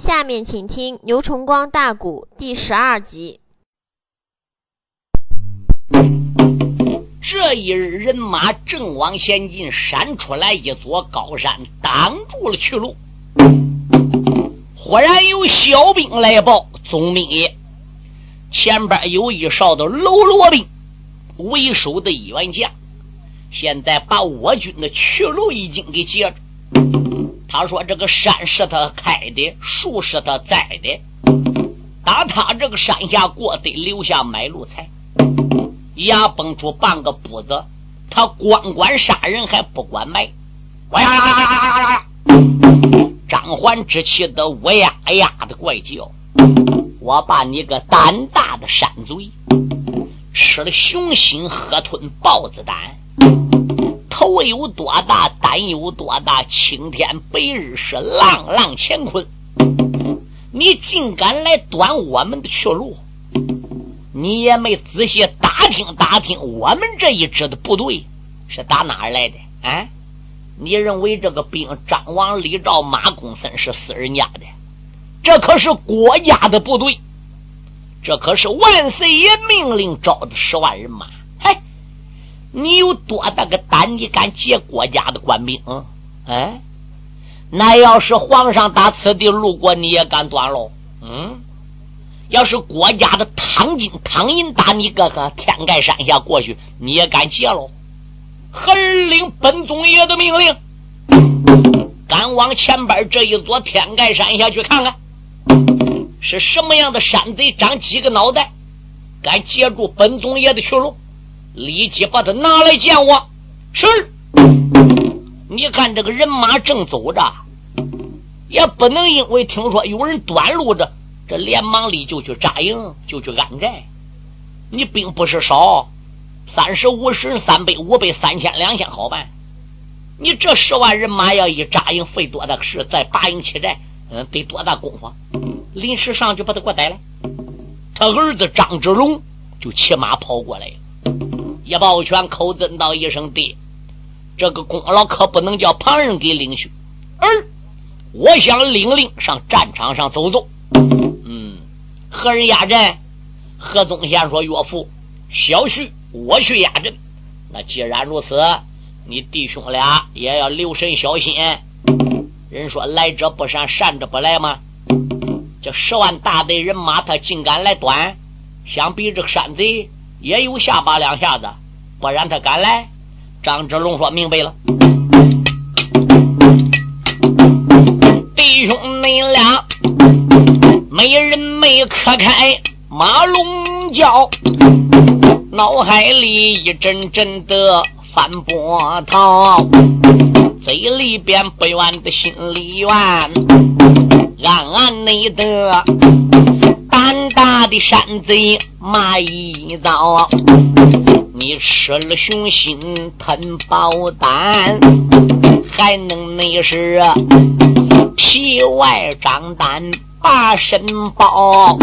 下面请听《牛崇光大鼓》第十二集。这一日，人马正往前进，闪出来一座高山，挡住了去路。忽然有小兵来报：“总兵爷，前边有一哨的喽啰兵，为首的员将，现在把我军的去路已经给截住。他说：这个山是他开的，树是他栽的，打他这个山下过，得留下买路财。牙崩出半个补子，他光管杀人还不管埋。哇呀呀呀呀呀呀！张环之气的乌呀呀的怪叫，我把你个胆大的山嘴，吃了熊心，喝吞豹子胆，头有多大，胆有多大，青天白日是浪浪乾坤，你竟敢来断我们的去路！你也没仔细打听打听，我们这一支的部队是打哪儿来的？啊？你认为这个兵张王李赵马公孙是私人家的？这可是国家的部队，这可是万岁爷命令招的十万人马。你有多大个胆，你敢劫国家的官兵？嗯，哎那要是皇上打此地路过，你也敢断喽？嗯，要是国家的汤金汤银打你哥哥天盖山下过去，你也敢劫喽？何人领本宗爷的命令？赶往前边这一座天盖山下去看看，是什么样的山贼，长几个脑袋，敢截住本宗爷的去路？立即把他拿来见我。是。你看这个人马正走着，也不能因为听说有人断路着，这连忙里就去扎营，就去安寨。你兵不是少。三十五十三百五百三千两千好办，你这十万人马要一扎营，费多大个事？再拔营起寨，嗯，得多大功夫？临时上去把他给我逮来。他儿子张之龙就骑马跑过来了，一抱拳，口尊道一声：“爹，这个功劳可不能叫旁人给领去，儿，我想领令上战场上走走。”嗯，何人压阵？何宗宪说：“岳父，小婿。”我去压阵，那既然如此，你弟兄俩也要留神小心。人说来者不善，善者不来吗？这十万大队人马，他竟敢来端，想必这个山贼也有下巴两下子，不然他敢来？张之龙说明白了，弟兄你俩没人没磕开马龙叫。脑海里一阵阵的翻波涛，嘴里边不愿的心里怨，暗暗内的胆大的山贼马一遭，你吃了熊心吞豹胆，还能那是皮外张胆把身包，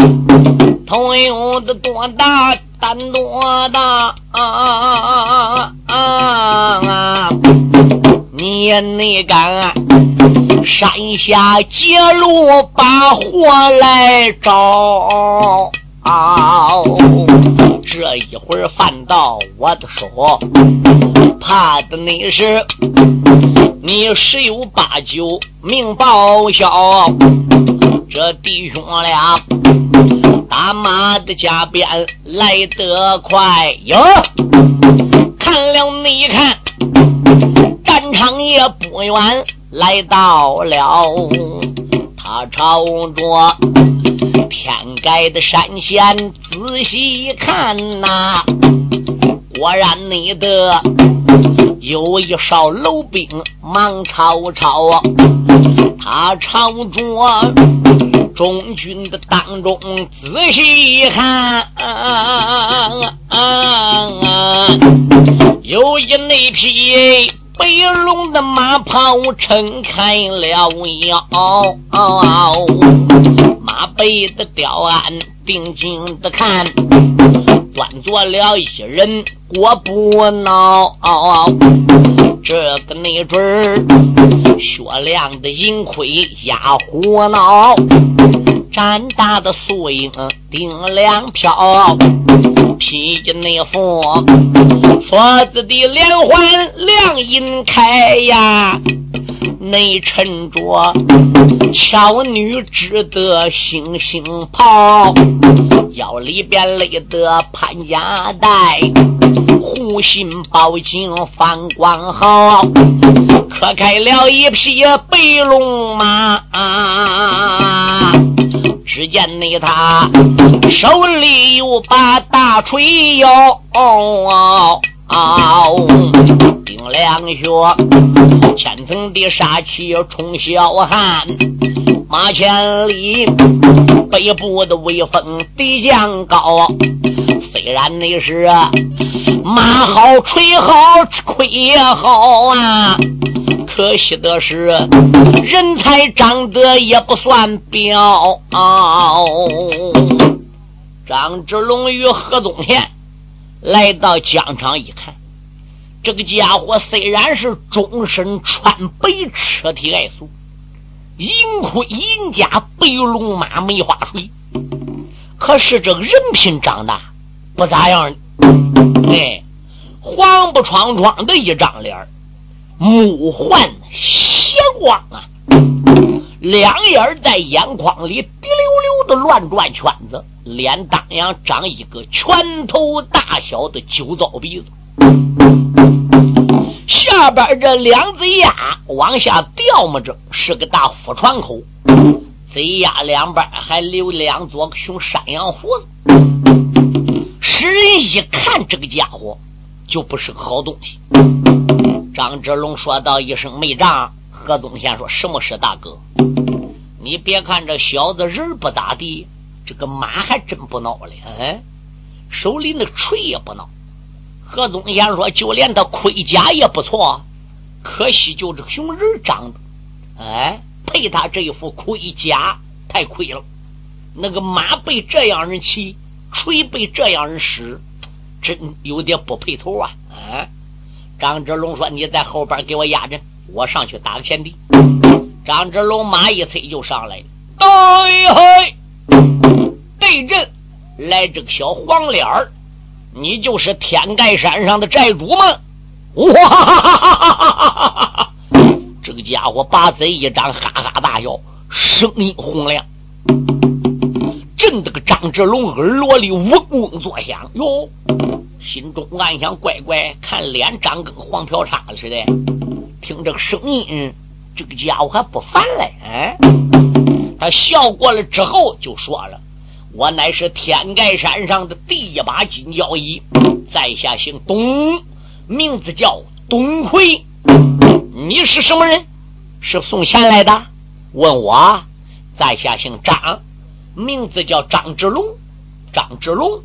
头有的多大？胆多大啊啊！你也没敢山下截路把祸来招，这一会儿犯到我的手，怕的你是你十有八九命报销。这弟兄俩。打马的加鞭来得快哟，看了你一看，战场也不远来到了，他朝着天盖的山仙仔细一看呐，果然你的有一哨楼兵忙吵吵，他朝着。中军的当中，仔细一看，有一那匹白龙的马袍撑开了腰，马背的吊鞍定睛的看，端坐了一人，我不恼。这个没准儿，雪亮的银盔压虎脑，战大的素影顶两飘，披着那副矬子的连环亮银开呀。内衬着巧女织的星星袍，腰里边勒的潘家带，护心宝镜放光好，可开了一匹白龙马。只见那他手里有把大锤哟。丁两穴，千层的杀气冲霄汉，马千里，北部的威风敌将高。虽然那是马好锤好盔也好啊，可惜的是人才长得也不算彪。张之龙与何宗宪。来到疆场一看，这个家伙虽然是终身穿白车体爱素，银盔银甲白龙马梅花锤，可是这个人品长得不咋样。哎，黄不闯闯的一张脸，目环斜光啊，两眼在眼眶里滴溜溜的乱转圈子。脸当阳长一个拳头大小的酒糟鼻子，下边这两只牙往下掉么着，是个大虎船口，嘴牙两边还留两撮熊山羊胡子，使人一看这个家伙就不是个好东西。张志龙说道一声：“没账。”何宗宪说：“什么事，大哥？你别看这小子人不咋地。”这个马还真不孬了，哎，手里那锤也不孬。何宗贤说：“就连他盔甲也不错，可惜就这熊人长得，哎，配他这一副盔甲太亏了。那个马被这样人骑，锤被这样人使，真有点不配头啊！”张志龙说：“你在后边给我压着，我上去打个前敌。”张志龙马一催就上来了，哎嘿！对阵来这个小黄脸儿，你就是天盖山上的寨主吗？哇哈哈哈！这个家伙把嘴一张，哈哈大笑，声音洪亮，震得个张志龙耳朵里嗡嗡作响哟，心中暗想：乖乖，看脸长跟黄条叉似的。听这个声音，这个家伙还不烦嘞。哎，他笑过了之后就说了。我乃是天盖山上的第一把金交椅，在下姓董，名字叫董奎。你是什么人？是送钱来的？问我，在下姓张，名字叫张志龙。张志龙，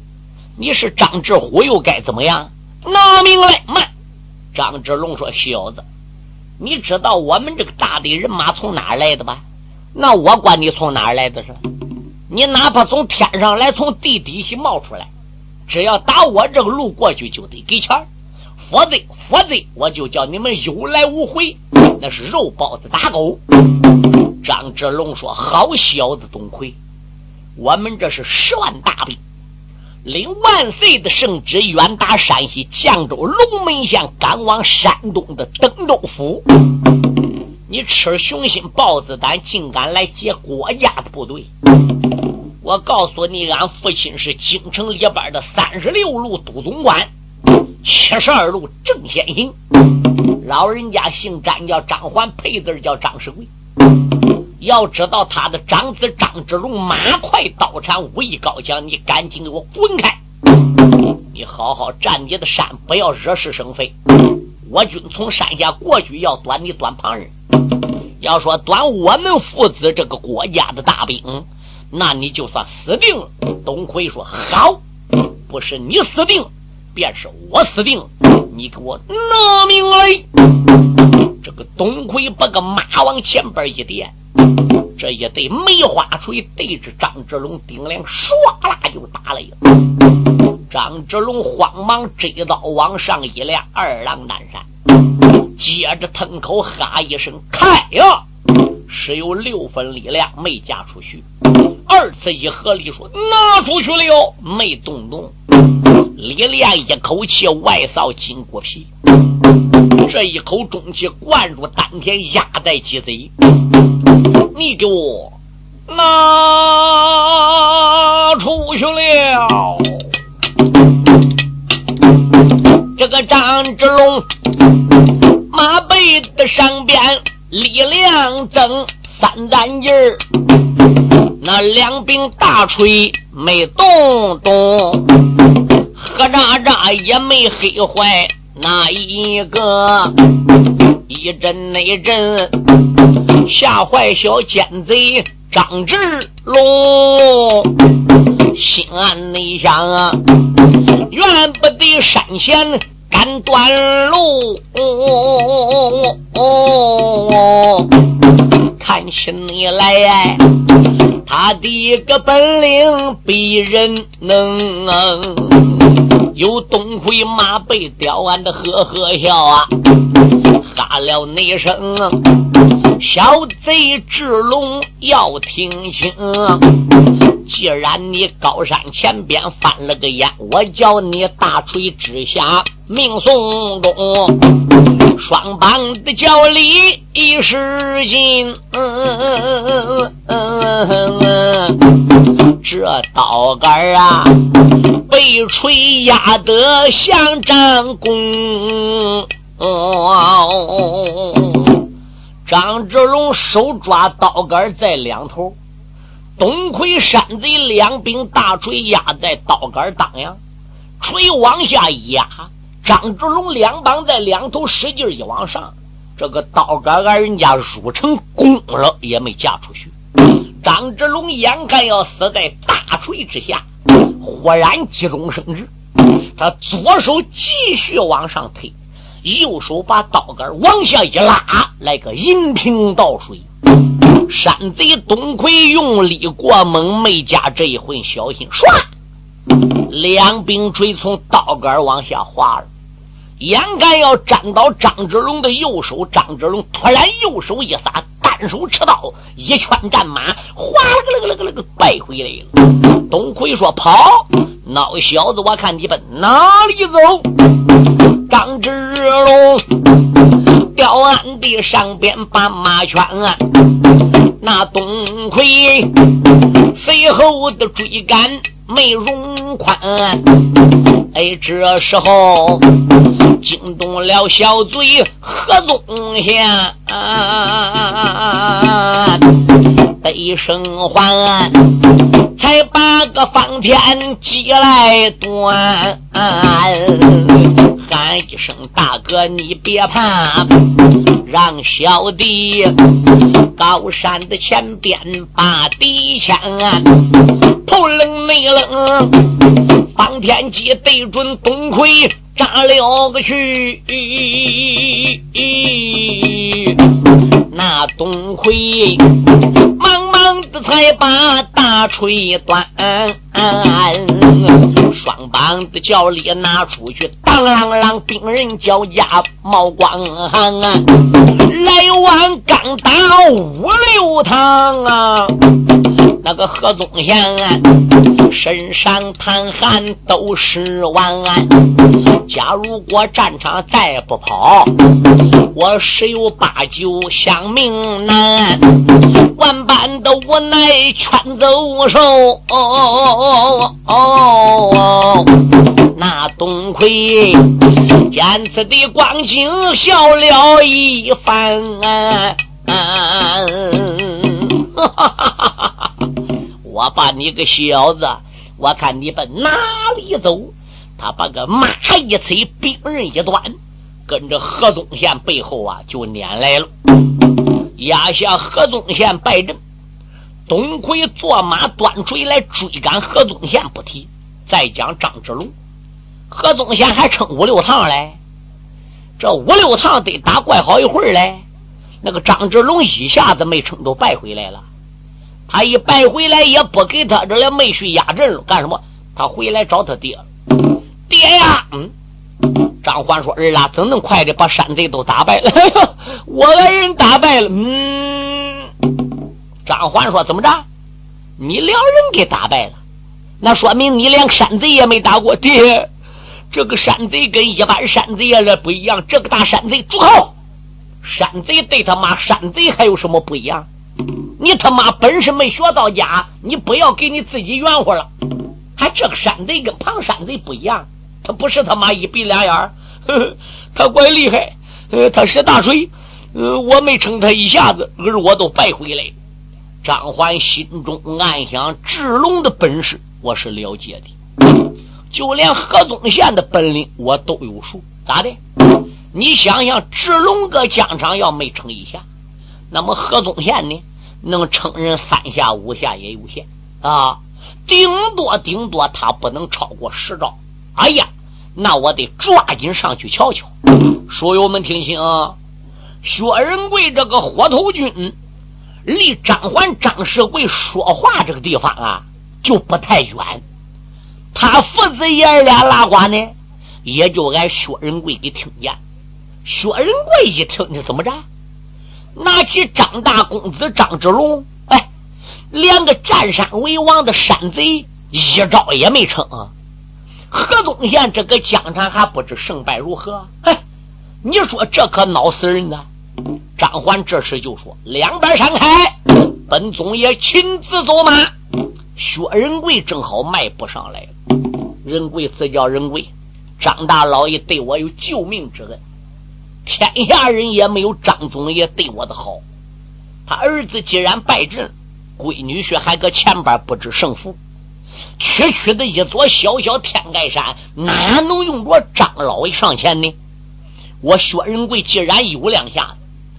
你是张志虎又该怎么样？拿命来！慢！张志龙说：“小子，你知道我们这个大队人马从哪儿来的吧？那我管你从哪儿来的是？”你哪怕从天上来，从地底下冒出来，只要打我这个路过去，就得给钱否则，否则我就叫你们有来无回，那是肉包子打狗。张志龙说：“好小子，董奎，我们这是十万大兵，领万岁的圣旨，远达山西绛州龙门县，赶往山东的登州府。你吃雄心豹子胆，竟敢来劫国家的部队！”我告诉你，俺父亲是京城里边的三十六路都总管，七十二路正先行。老人家姓詹，叫张环，配字叫张世贵。要知道他的长子张之龙马快刀铲，武艺高强，你赶紧给我滚开！你好好站你的山，不要惹是生非。我军从山下过去，要端你端旁人。要说端我们父子这个国家的大兵。那你就算死定了。董奎说：“好，不是你死定，便是我死定。你给我拿命来！”这个董奎把个马往前边一点，这一对梅花锤对着张志龙顶梁唰啦就打来了。张志龙慌忙追刀往上一亮，二郎南山，接着腾口哈一声：“开呀！”是有六分力量没嫁出去。二次一合力说：“拿出去了哟。”没动动。李连一口气外扫筋骨皮，这一口中气灌入丹田，压在鸡贼。你给我拿出去了。这个张之龙马背的上边力量增三担劲儿，那两柄大锤没动动，何渣渣也没黑坏那一个，一阵那阵吓坏小奸贼张志龙，心暗内想啊。怨不得山前赶断路，哦看起你来，他的个本领比人能，有东魁马背吊俺的呵呵笑啊，哈了那声。小贼志龙要听清，既然你高山前边翻了个眼，我叫你大锤之下命送终。双棒的叫力一使劲，这刀杆啊，被锤压得像张弓。张志龙手抓刀杆在两头，东魁山贼两柄大锤压在刀杆当阳，锤往下压，张志龙两膀在两头使劲一往上，这个刀杆俺人家入成弓了，也没架出去。张志龙眼看要死在大锤之下，忽然急中生智，他左手继续往上推。右手把刀杆往下一拉，来个银瓶倒水。山贼董魁用力过猛，没加这一回小心，唰，两柄锤从刀杆往下滑了。眼看要沾到张志龙的右手，张志龙突然右手一撒，单手持刀，一拳战马，哗啦个了个了个了个败回来了。董魁说：“跑，孬小子，我看你奔哪里走？”张志龙吊鞍的上边把马圈，那东魁随后的追赶没容宽。哎，这时候惊动了小嘴何宗宪，悲声唤，才把个方天戟来断。喊一声大哥，你别怕，让小弟高山的前边把敌枪，头冷内棱，方天戟对准东魁扎了个去，那东魁忙忙的才把大锤断。双棒子脚力拿出去，当啷啷，兵人脚下冒光寒啊！来往刚打五六趟啊！那个何宗宪啊，身上淌汗都是完。假如果战场再不跑，我十有八九想命难。万般的无奈劝走手。哦哦哦！那东魁见此的光景，笑了一番。哈哈哈哈哈我把你个小子，我看你奔哪里走？他把个马一催，兵刃一断，跟着何宗宪背后啊就撵来了，压下何宗宪败阵。东魁坐马端锤来追赶何宗宪不提，再讲张志龙，何宗宪还撑五六趟嘞，这五六趟得打怪好一会儿嘞。那个张志龙一下子没撑都败回来了，他一败回来也不给他这了妹婿压阵了，干什么？他回来找他爹。爹呀！嗯，张欢说：“儿啊，怎能快的把山贼都打败了？我来人打败了。”嗯，张欢说：“怎么着？你两人给打败了？那说明你连山贼也没打过。爹，这个山贼跟一般山贼也不一样。这个大山贼，住口！山贼对他妈山贼还有什么不一样？你他妈本事没学到家，你不要给你自己圆乎了。”还这个山贼跟旁山贼不一样，他不是他妈一鼻两眼儿，他怪厉害，呃，他是大锤，呃，我没撑他一下子，而我都白回来。张环心中暗想：智龙的本事我是了解的，就连何宗宪的本领我都有数。咋的？你想想，智龙哥疆场要没撑一下，那么何宗宪呢？能撑人三下五下也有限啊。顶多顶多，他不能超过十招。哎呀，那我得抓紧上去瞧瞧。书友们听清，薛仁贵这个火头军离张环、张世贵说话这个地方啊，就不太远。他父子爷俩拉呱呢，也就挨薛仁贵给听见。薛仁贵一听，你怎么着？拿起张大公子张之龙。哎连个占山为王的山贼一招也没成，何宗宪这个疆场还不知胜败如何？哎，你说这可恼死人呐！张环这时就说：“两边闪开，本宗爷亲自走马。”薛仁贵正好迈步上来了。仁贵自叫仁贵，张大老爷对我有救命之恩，天下人也没有张宗爷对我的好。他儿子既然败阵。闺女婿还搁前边不知胜负，区区的一座小小天盖山，哪能用着张老爷上前呢？我薛仁贵既然有两下子，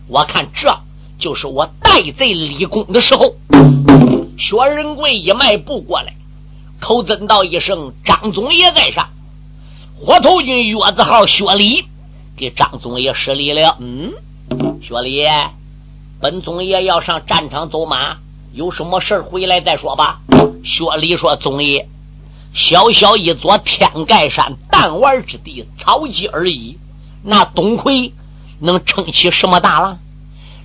我看这就是我戴罪立功的时候。薛仁贵一迈步过来，口尊道一声：“张总爷在上。”火头军月字号薛礼给张总爷施礼了。嗯，薛礼，本总爷要上战场走马。有什么事回来再说吧。薛礼说：“总爷，小小一座天盖山，弹丸之地，草鸡而已。那董魁能撑起什么大浪？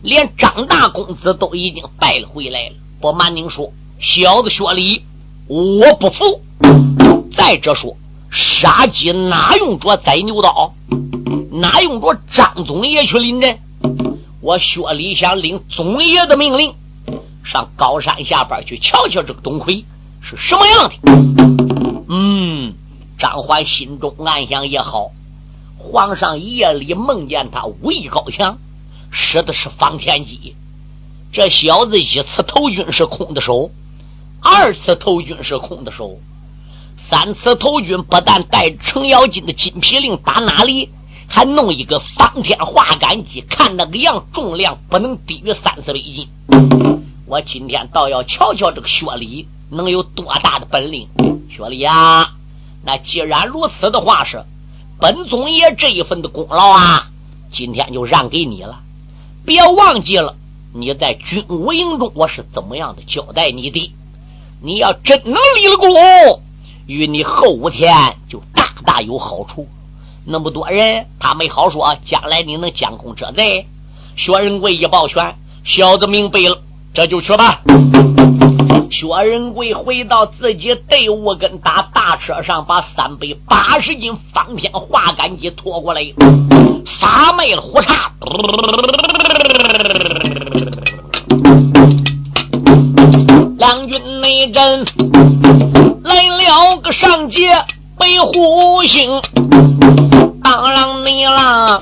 连张大公子都已经败了回来了。不瞒您说，小子薛礼，我不服。再者说，杀鸡哪用着宰牛刀？哪用着张总爷去临阵？我薛礼想领总爷的命令。”上高山下边去瞧瞧这个董魁是什么样的。嗯，张欢心中暗想也好，皇上夜里梦见他武艺高强，使的是方天戟。这小子一次投军是空的手，二次投军是空的手，三次投军不但带程咬金的金皮令打哪里，还弄一个方天画杆戟，看那个样重量不能低于三四百斤。我今天倒要瞧瞧这个薛礼能有多大的本领。薛礼啊，那既然如此的话是，本宗爷这一份的功劳啊，今天就让给你了。别忘记了，你在军武营中我是怎么样的交代你的。你要真能立了功，与你后五天就大大有好处。那么多人，他没好说，将来你能将功折罪。薛仁贵一抱拳，小子明白了。这就去吧。薛仁贵回到自己队伍，跟打大车上，把三百八十斤方天画杆戟拖过来，撒卖了胡叉。两军内阵来了个上街北虎星，当啷你啷。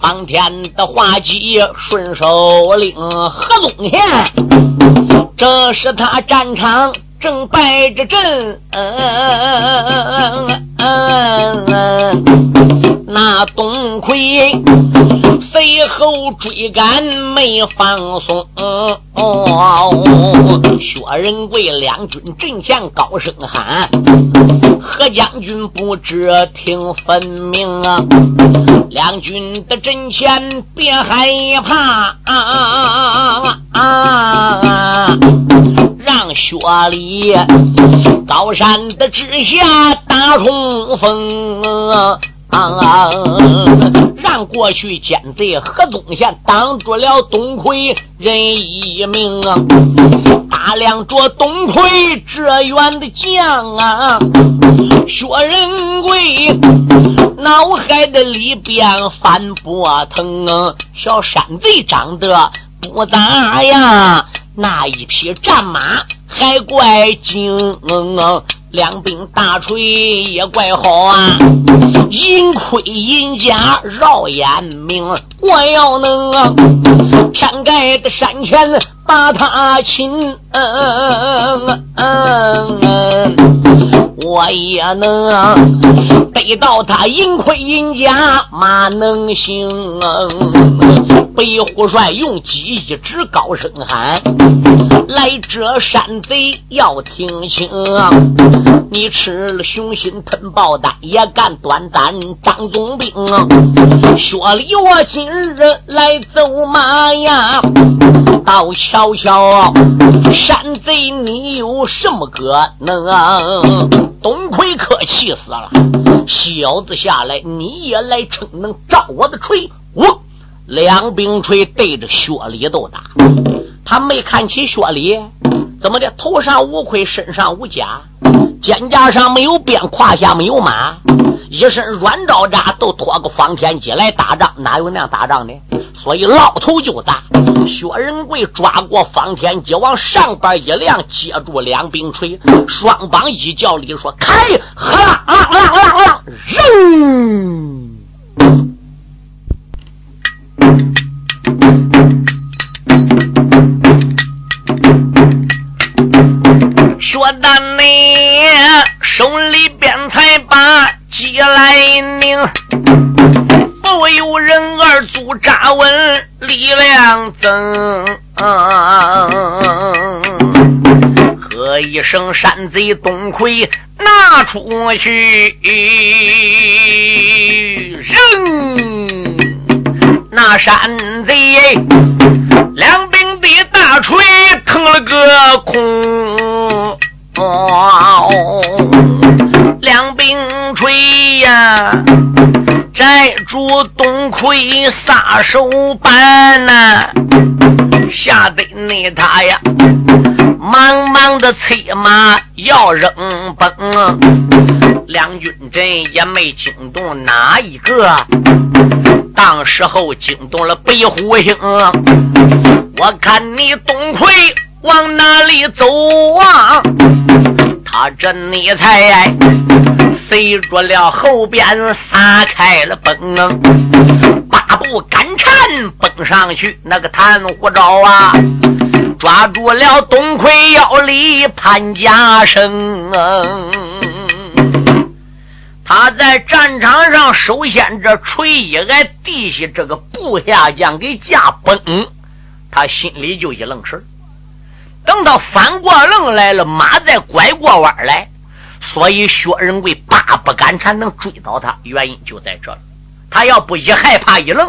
方天的画戟顺手领，何宗宪，这是他战场正败着阵。那董魁随后追赶没放松。薛仁贵两军阵前高声喊：“何将军不知听分明啊！两军的阵前别害怕啊！让雪里，高山的之下大冲锋。让过去奸贼何宗宪挡住了东魁人一命，打量着东魁这员的将啊，薛仁贵脑海的里边翻波腾，小山贼长得不咋样，那一匹战马还怪精。嗯嗯两柄大锤也怪好啊，银盔银甲绕眼明，我要能天盖的山前把他擒。我也能背到他银盔银甲马能行。北虎帅用戟一指，高声喊：“来者山贼要听清！你吃了雄心吞豹胆，也敢端胆张总兵？说里我今日来走马呀，到小小山贼你有什么可能？”东魁可气死了，小子下来，你也来逞能照我的锤！我两柄锤对着薛礼都打，他没看起薛礼，怎么的？头上无盔，身上无甲，肩胛上没有鞭，胯下没有马，一身软招扎，都拖个方天戟来打仗，哪有那样打仗的？所以老头就打。薛仁贵抓过方天戟，往上边一亮，接住两柄锤，双膀一叫里说：“开！”哈啦啦啦啦啦，扔！薛大内手里边才把戟来拧。不由人儿阻扎稳，力量增。喝一声，山贼东魁拿出去，扔那山贼两柄的大锤腾了个空，哦两兵锤呀。寨主东魁撒手板呐，吓得那他呀，忙忙的催马要扔崩，两军阵也没惊动哪一个，当时候惊动了北虎星，我看你东魁往哪里走啊？他这你才。随着了后边撒开了崩，八步赶缠蹦上去，那个弹虎招啊，抓住了东魁腰里潘家生。他在战场上首先这锤一挨地下，这个部下将给架崩，他心里就一愣神等他翻过愣来了，马再拐过弯来。所以薛仁贵八不敢缠能追到他，原因就在这。他要不一害怕一愣，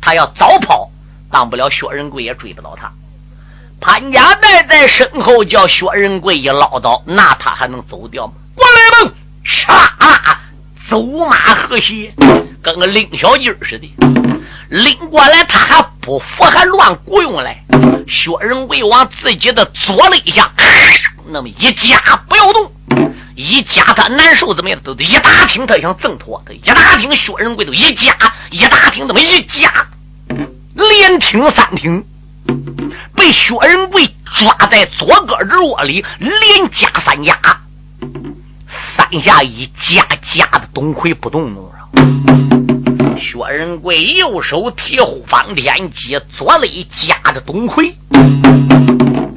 他要早跑，当不了薛仁贵也追不到他。潘家带在身后叫薛仁贵一唠叨，那他还能走掉吗？过来吧，唰，走马河西，跟个拎小鸡似的拎过来，他还不服，还乱雇佣来。薛仁贵往自己的左肋下那么一夹，不要动。一夹他难受怎么样？都一打听他想挣脱，一打听薛仁贵都一夹，一打听怎么一夹，连听三听，被薛仁贵抓在左胳肢窝里，连夹三夹，三下一夹夹的东魁不动弄上。薛仁贵右手提护方天戟，左肋夹着东魁，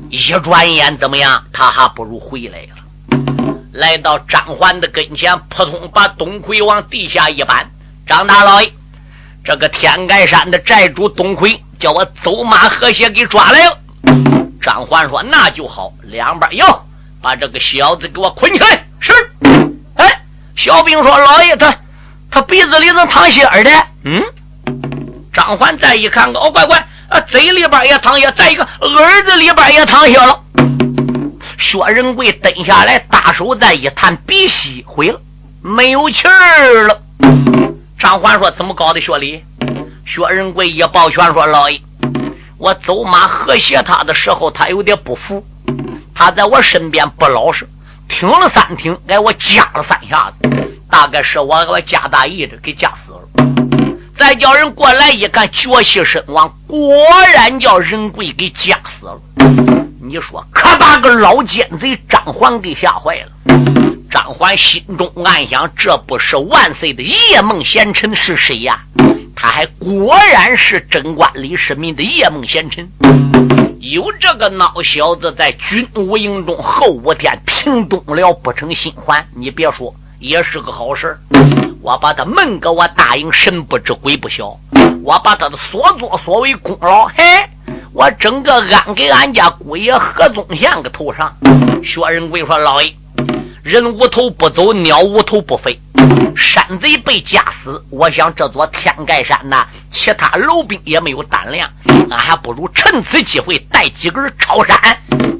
一转眼怎么样？他还不如回来了。来到张环的跟前，扑通把东魁往地下一搬。张大老爷，这个天盖山的寨主东魁叫我走马河蟹给抓来了。张环说：“那就好，两边哟，把这个小子给我捆起来。”是。哎，小兵说：“老爷，他他鼻子里能淌血儿的。”嗯。张环再一看，哦，乖乖，啊，嘴里边也淌血，再一个耳子里边也淌血了。薛仁贵蹲下来，大手再一探，鼻息毁了，没有气儿了。张环说：“怎么搞的，薛礼？”薛仁贵一抱拳说：“老爷，我走马和谐他的时候，他有点不服，他在我身边不老实，挺了三挺，给我夹了三下子，大概是我给我夹大意的给夹死了。再叫人过来一看，脚气身亡，果然叫仁贵给夹死了。你说可把个老奸贼张环给吓坏了。张环心中暗想：这不是万岁的夜梦贤臣是谁呀？他还果然是贞观李世民的夜梦贤臣。有这个孬小子在军务营中后五天平东了，不成心还。你别说，也是个好事我把他门给我答应，神不知鬼不晓。我把他的所作所为功劳，嘿。我整个安给俺家姑爷何宗宪个头上。薛仁贵说：“老爷，人无头不走，鸟无头不飞。山贼被夹死，我想这座天盖山呐，其他楼兵也没有胆量。俺还不如趁此机会带几根抄山，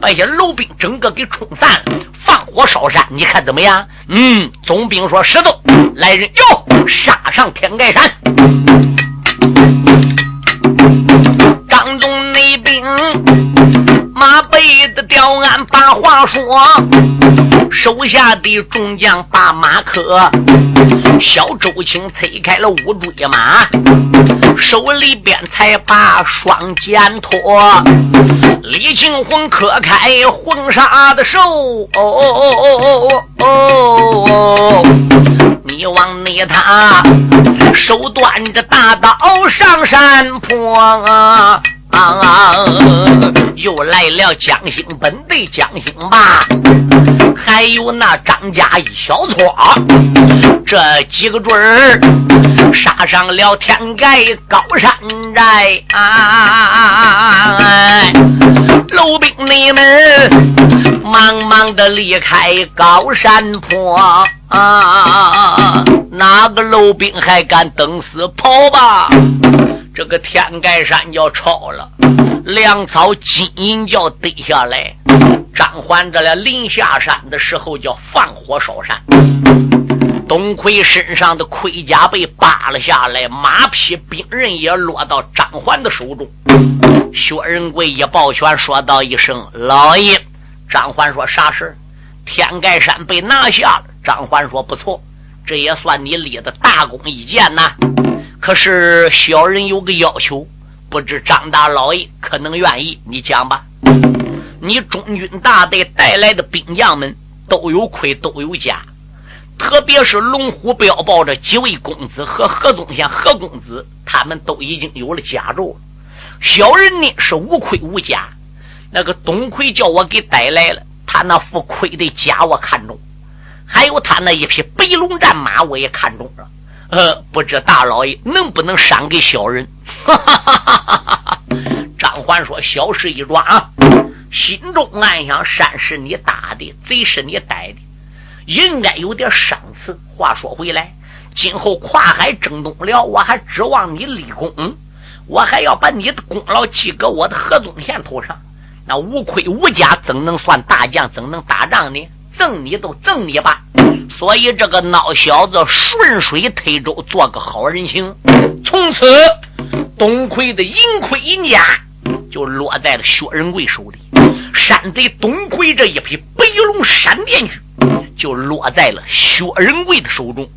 把些楼兵整个给冲散，放火烧山。你看怎么样？嗯，总兵说石头来人哟，杀上天盖山。”张宗内兵马背的吊鞍把话说，手下的众将把马可，小周青催开了五追马，手里边才把双肩托，李庆红磕开婚纱的手，哦哦哦哦哦哦，你往内他手端着大刀上山坡啊！啊！又来了江兴本队江兴吧，还有那张家一小撮，这几个准儿杀上了天盖高山寨啊！楼兵你们忙忙的离开高山坡啊！哪个楼兵还敢等死跑吧？这个天盖山叫抄了，粮草金银叫堆下来。张环这俩临下山的时候叫放火烧山。东魁身上的盔甲被扒了下来，马匹兵刃也落到张环的手中。薛仁贵一抱拳说道一声：“老爷。”张环说：“啥事天盖山被拿下了。”张环说：“不错，这也算你立的大功一件呐。”可是小人有个要求，不知张大老爷可能愿意？你讲吧。你中军大队带来的兵将们都有盔都有甲，特别是龙虎标报这几位公子和何宗宪何公子，他们都已经有了甲胄。小人呢是无盔无甲，那个东魁叫我给带来了，他那副盔的甲我看中，还有他那一匹白龙战马我也看中了。呃，不知大老爷能不能赏给小人？哈哈哈哈哈张环说：“小事一桩啊。”心中暗想：山是你打的，贼是你逮的，应该有点赏赐。话说回来，今后跨海征东辽，我还指望你立功，我还要把你的功劳记搁我的何宗宪头上。那无盔无甲，怎能算大将？怎能打仗呢？赠你都赠你吧。所以这个孬小子顺水推舟，做个好人情。从此，东魁的银盔银甲就落在了薛仁贵手里；山贼东魁这一匹白龙闪电驹就落在了薛仁贵的手中。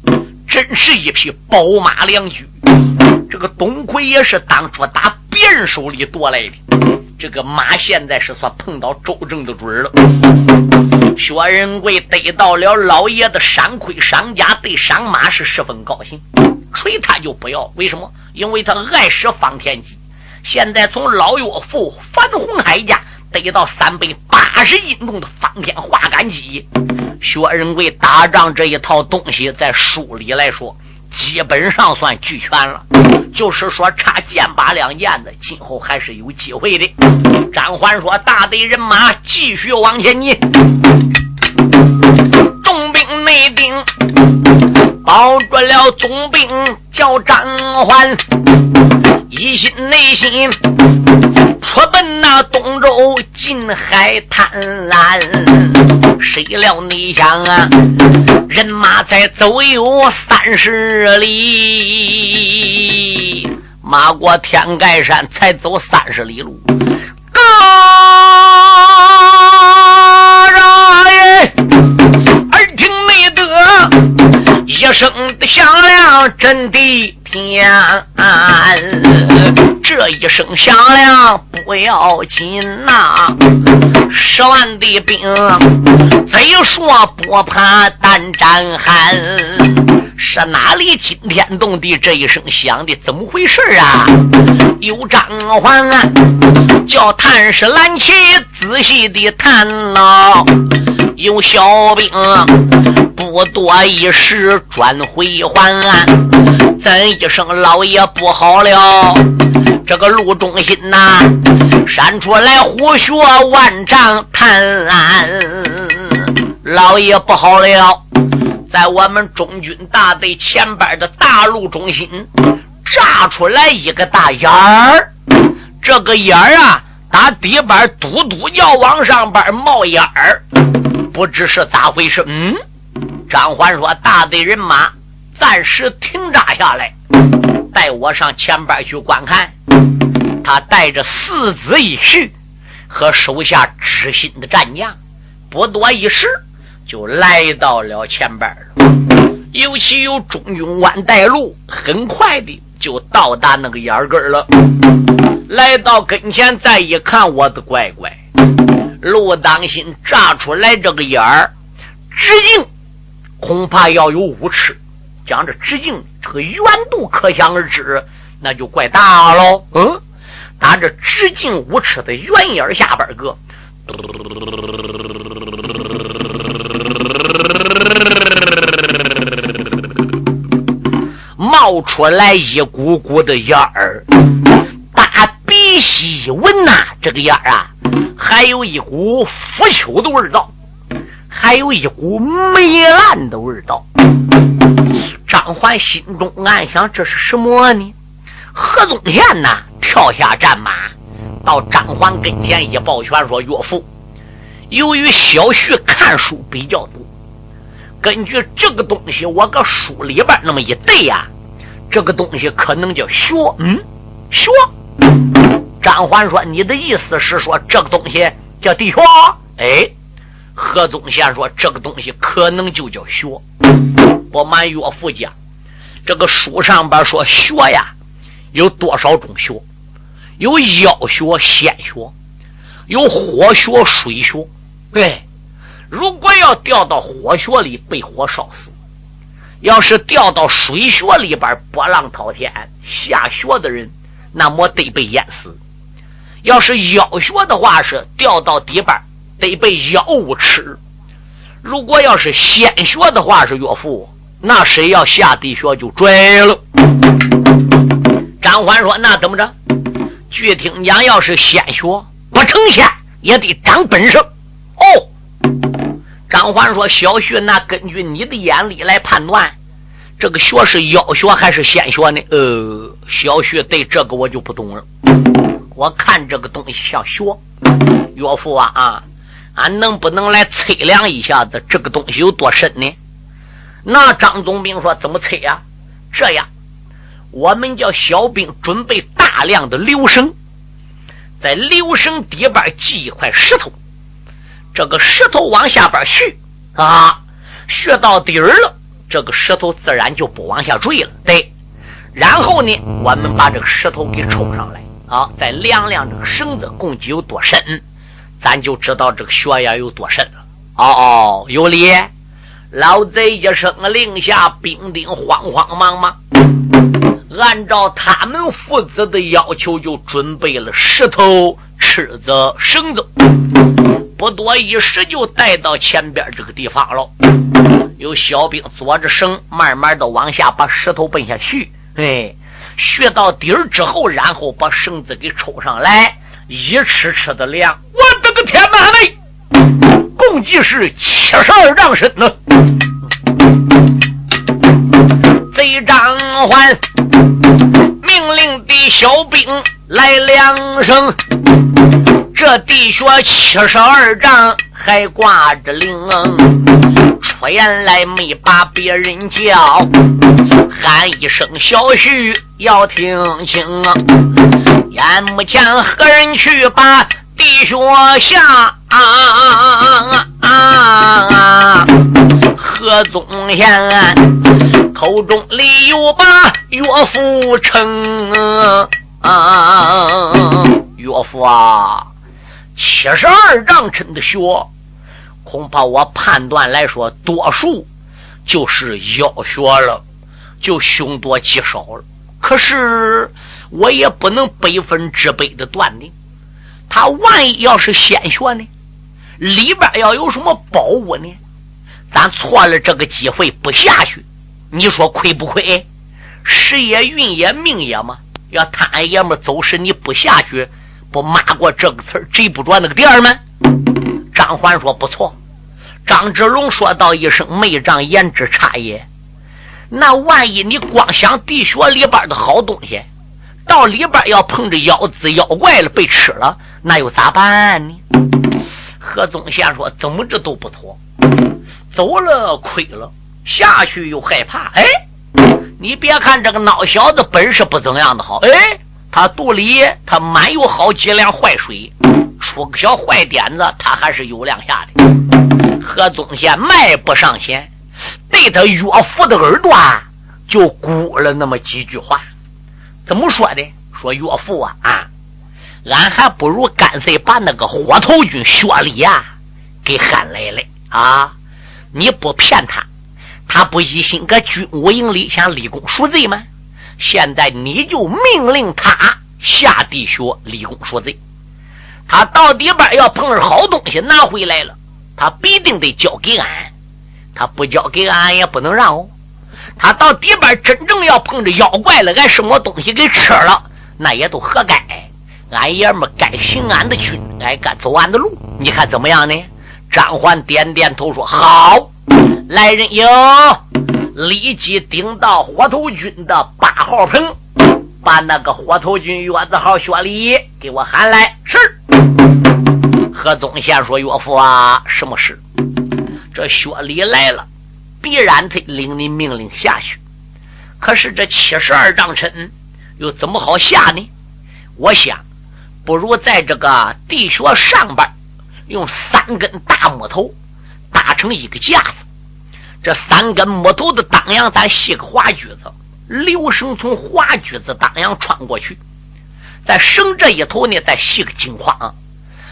真是一匹宝马良驹。这个东魁也是当初打别人手里夺来的。这个马现在是算碰到周正的准了。薛仁贵得到了老爷的赏盔赏甲，对赏马是十分高兴。锤他就不要，为什么？因为他爱使方天戟。现在从老岳父樊红海家得到三百八十斤重的方天画杆戟。薛仁贵打仗这一套东西，在书里来说。基本上算俱全了，就是说差剑把两剑子，今后还是有机会的。张环说：“大队人马继续往前进，重兵内定，保住了总兵叫张环，一心内心出奔那东周近海滩，谁料你想啊，人马才走有三十里，马过天盖山才走三十里路，声响亮震地天。这一声响亮不要紧呐，十万的兵贼说不怕胆战寒，是哪里惊天动地这一声响的？怎么回事啊？有张环啊，叫探视蓝旗仔细的探呐，有小兵不多一时转回还，怎一声老爷不好了？这个路中心呐，闪出来虎穴万丈探案，老爷不好了，在我们中军大队前边的大路中心炸出来一个大眼儿，这个眼儿啊，打底板嘟嘟叫往上边冒烟儿，不知是咋回事。嗯，张欢说：“大队人马暂时停扎下来，带我上前边去观看。”他带着四子一婿和手下知心的战将，不多一时就来到了前边了。尤其有中军官带路，很快的就到达那个眼儿根了。来到跟前，再一看，我的乖乖，路当心炸出来这个眼儿，直径恐怕要有五尺。讲这直径，这个圆度可想而知，那就怪大喽。嗯。打着直径五尺的圆眼下边个，冒出来一股股的烟儿，大鼻息一闻呐，这个烟儿啊，还有一股腐朽的味道，还有一股霉烂的味道。张环心中暗想：这是什么呢？何宗宪呐？跳下战马，到张环跟前一抱拳说：“岳父，由于小婿看书比较多，根据这个东西，我搁书里边那么一对呀，这个东西可能叫学。嗯，学。”张环说：“你的意思是说这个东西叫地学？”哎，何宗宪说：“这个东西可能就叫学。”不瞒岳父讲，这个书上边说学呀，有多少种学？有妖学、仙学，有火学、水学。对，如果要掉到火学里被火烧死，要是掉到水学里边波浪滔天，下学的人那么得被淹死；要是妖学的话，是掉到底板得被妖物吃；如果要是仙学的话，是岳父，那谁要下地穴就拽了。张欢说：“那怎么着？”据听讲，要是仙学不成仙，也得长本事。哦，张环说：“小旭，那根据你的眼力来判断，这个学是妖学还是仙学呢？”呃，小旭对这个我就不懂了。我看这个东西像学。岳父啊啊，俺能不能来测量一下子这个东西有多深呢？那张总兵说：“怎么测呀？这样。”我们叫小兵准备大量的流绳，在流绳底边系一块石头，这个石头往下边续啊，续到底儿了，这个石头自然就不往下坠了。对，然后呢，我们把这个石头给抽上来啊，再量量这个绳子共计有多深，咱就知道这个悬崖有多深了。哦哦，有理。老贼一声令下，兵丁慌慌忙忙。按照他们父子的要求，就准备了石头、尺子、绳子，不多一时就带到前边这个地方了。有小兵坐着绳，慢慢的往下把石头奔下去。哎，续到底儿之后，然后把绳子给抽上来，一尺尺的量。我的个天哪嘞！共计是七十二丈深呢。贼张欢。命令的小兵来两声。这地穴七十二丈还挂着铃，出言来没把别人叫，喊一声小婿要听清。眼目前何人去把地穴下？何宗宪口中里有把岳父称，岳父啊！七十二丈深的穴，恐怕我判断来说，多数就是妖穴了，就凶多吉少了。可是我也不能百分之百的断定，他万一要是仙穴呢？里边要有什么宝物呢？咱错了这个机会不下去，你说亏不亏？时也运也命也嘛。要他爷们走时你不下去。不骂过这个词儿，贼不着那个店儿吗？张环说不错。张志龙说道一声：“没长言之差也。”那万一你光想地穴里边的好东西，到里边要碰着妖子妖怪了，被吃了，那又咋办呢？何宗宪说：“怎么着都不妥，走了亏了，下去又害怕。哎，你别看这个孬小子本事不怎样的好，哎。”他肚里他满有好几两坏水，出个小坏点子，他还是有两下的。何宗宪迈步上前，对他岳父的耳朵就咕了那么几句话。怎么说的？说岳父啊啊，俺还不如干脆把那个火头军薛礼呀给喊来了啊！你不骗他，他不一心搁军务营里想立功赎罪吗？现在你就命令他下地穴立功赎罪。他到底边要碰上好东西拿回来了，他必定得交给俺。他不交给俺也不能让哦。他到底边真正要碰着妖怪了，俺什么东西给吃了，那也都活该。俺爷们该行俺的军，俺该走俺的路。你看怎么样呢？张环点点头说：“好，来人哟。”立即顶到火头军的八号棚，把那个火头军月字号薛礼给我喊来。是。何宗宪说：“岳父啊，什么事？这薛礼来了，必然得领你命令下去。可是这七十二丈深，又怎么好下呢？我想，不如在这个地穴上边，用三根大木头搭成一个架子。”这三根木头的当阳，咱系个花锯子，留绳从花锯子当阳穿过去，在绳这一头呢，再系个金框，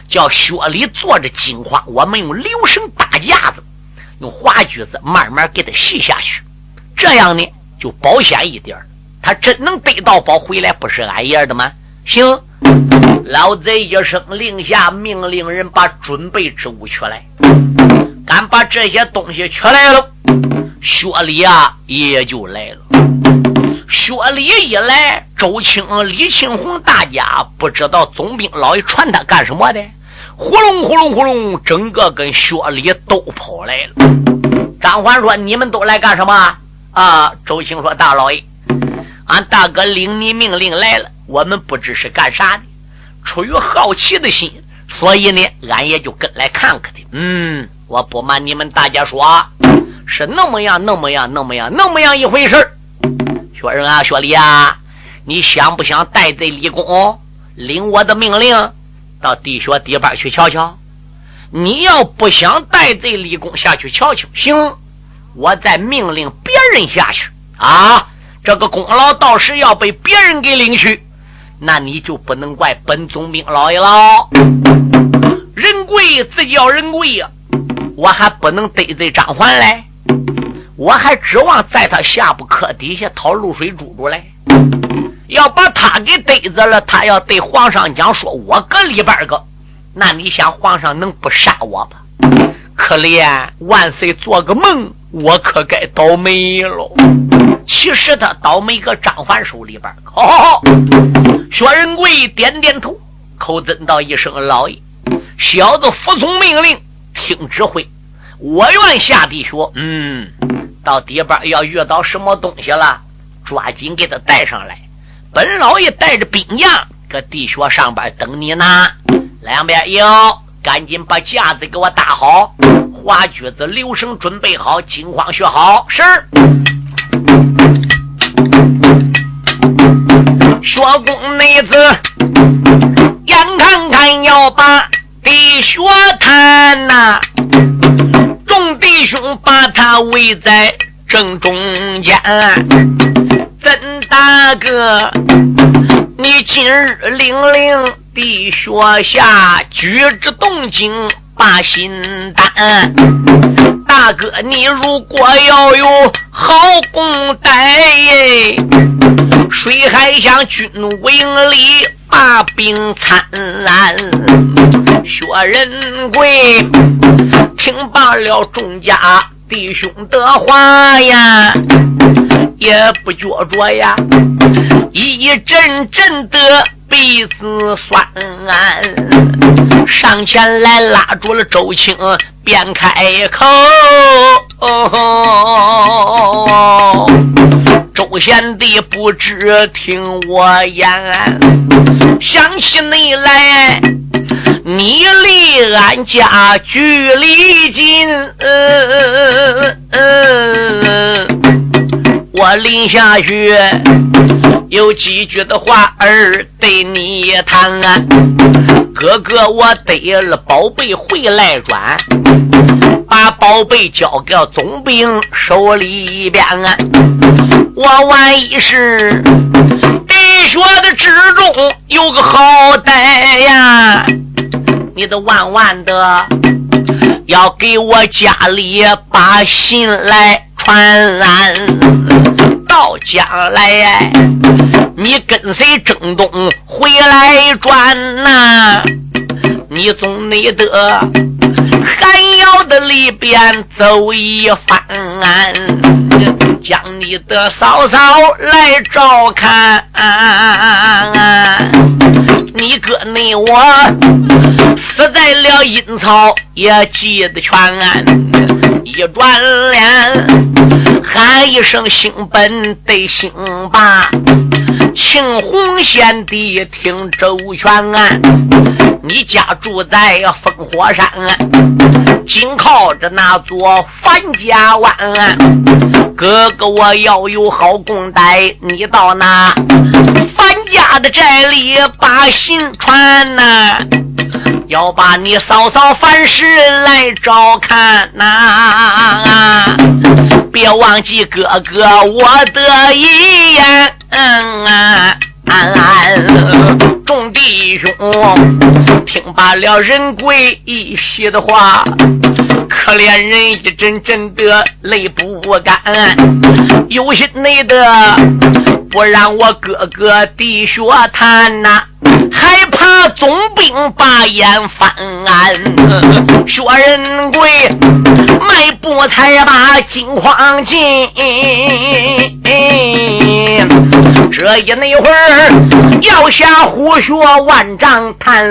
叫雪里坐着金框，我们用留绳搭架子，用花锯子慢慢给他系下去，这样呢就保险一点他真能得到宝回来，不是俺爷的吗？行，老贼一声令下，命令人把准备之物取来。敢把这些东西取来了，薛礼啊也就来了。薛礼一来，周青、李庆红大家不知道总兵老爷传他干什么的，呼隆呼隆呼隆，整个跟薛礼都跑来了。张环说：“你们都来干什么？”啊，周青说：“大老爷，俺大哥领你命令来了，我们不知是干啥的，出于好奇的心，所以呢，俺也就跟来看看的。”嗯。我不瞒你们大家说，是那么样，那么样，那么样，那么样一回事学生啊，学礼啊，你想不想带队立功，领我的命令到地穴底边去瞧瞧？你要不想带队立功下去瞧瞧，行，我再命令别人下去啊。这个功劳到时要被别人给领去，那你就不能怪本总兵老爷了。人贵自叫人贵呀。我还不能得罪张环嘞，我还指望在他下部课底下讨露水珠珠嘞。要把他给逮着了，他要对皇上讲说，我搁里边个，那你想皇上能不杀我吧？可怜万岁，做个梦，我可该倒霉喽。其实他倒霉搁张凡手里边。好好好，薛仁贵点点头，口尊道一声老爷，小子服从命令。听指挥，我愿下地穴。嗯，到底边要遇到什么东西了，抓紧给他带上来，本老爷带着兵将搁地穴上边等你呢。两边有，赶紧把架子给我搭好，花锯子、留绳准备好，惊慌学好。是。学宫内子眼看看要把地学探呐，众弟兄把他围在正中间。曾大哥，你今日领领地穴下，举止动静把心担。大哥，你如果要有好功待，水海向军营里把兵参。薛仁贵听罢了众家弟兄的话呀，也不觉着呀，一阵阵的。鼻子酸，上前来拉住了周青，便开口。哦周贤弟不知听我言，想起你来，你离俺家距离近，我临下去。有几句的话儿对你谈，哥哥我得了宝贝回来转，把宝贝交给总兵手里边啊，我万一是弟兄的之中有个好歹呀，你得万万的要给我家里把信来传。到将来，你跟随征东回来转呐，你总得得寒窑的里边走一番，将你的嫂嫂来照看。你哥你我死在了阴曹，也记得全。一转脸。喊一声兴本得兴吧，庆红贤弟听周全啊！你家住在烽火山，紧靠着那座樊家湾。哥哥我要有好公待，你到那樊家的寨里把信传呐。要把你嫂嫂凡事来照看呐，别忘记哥哥我的遗言。众弟兄听罢了仁贵一席的话，可怜人一阵阵的泪不干，有心内的不让我哥哥滴血谈呐。害怕总兵把眼翻，薛仁贵迈步才把金黄进，这一那会儿要下虎穴万丈探，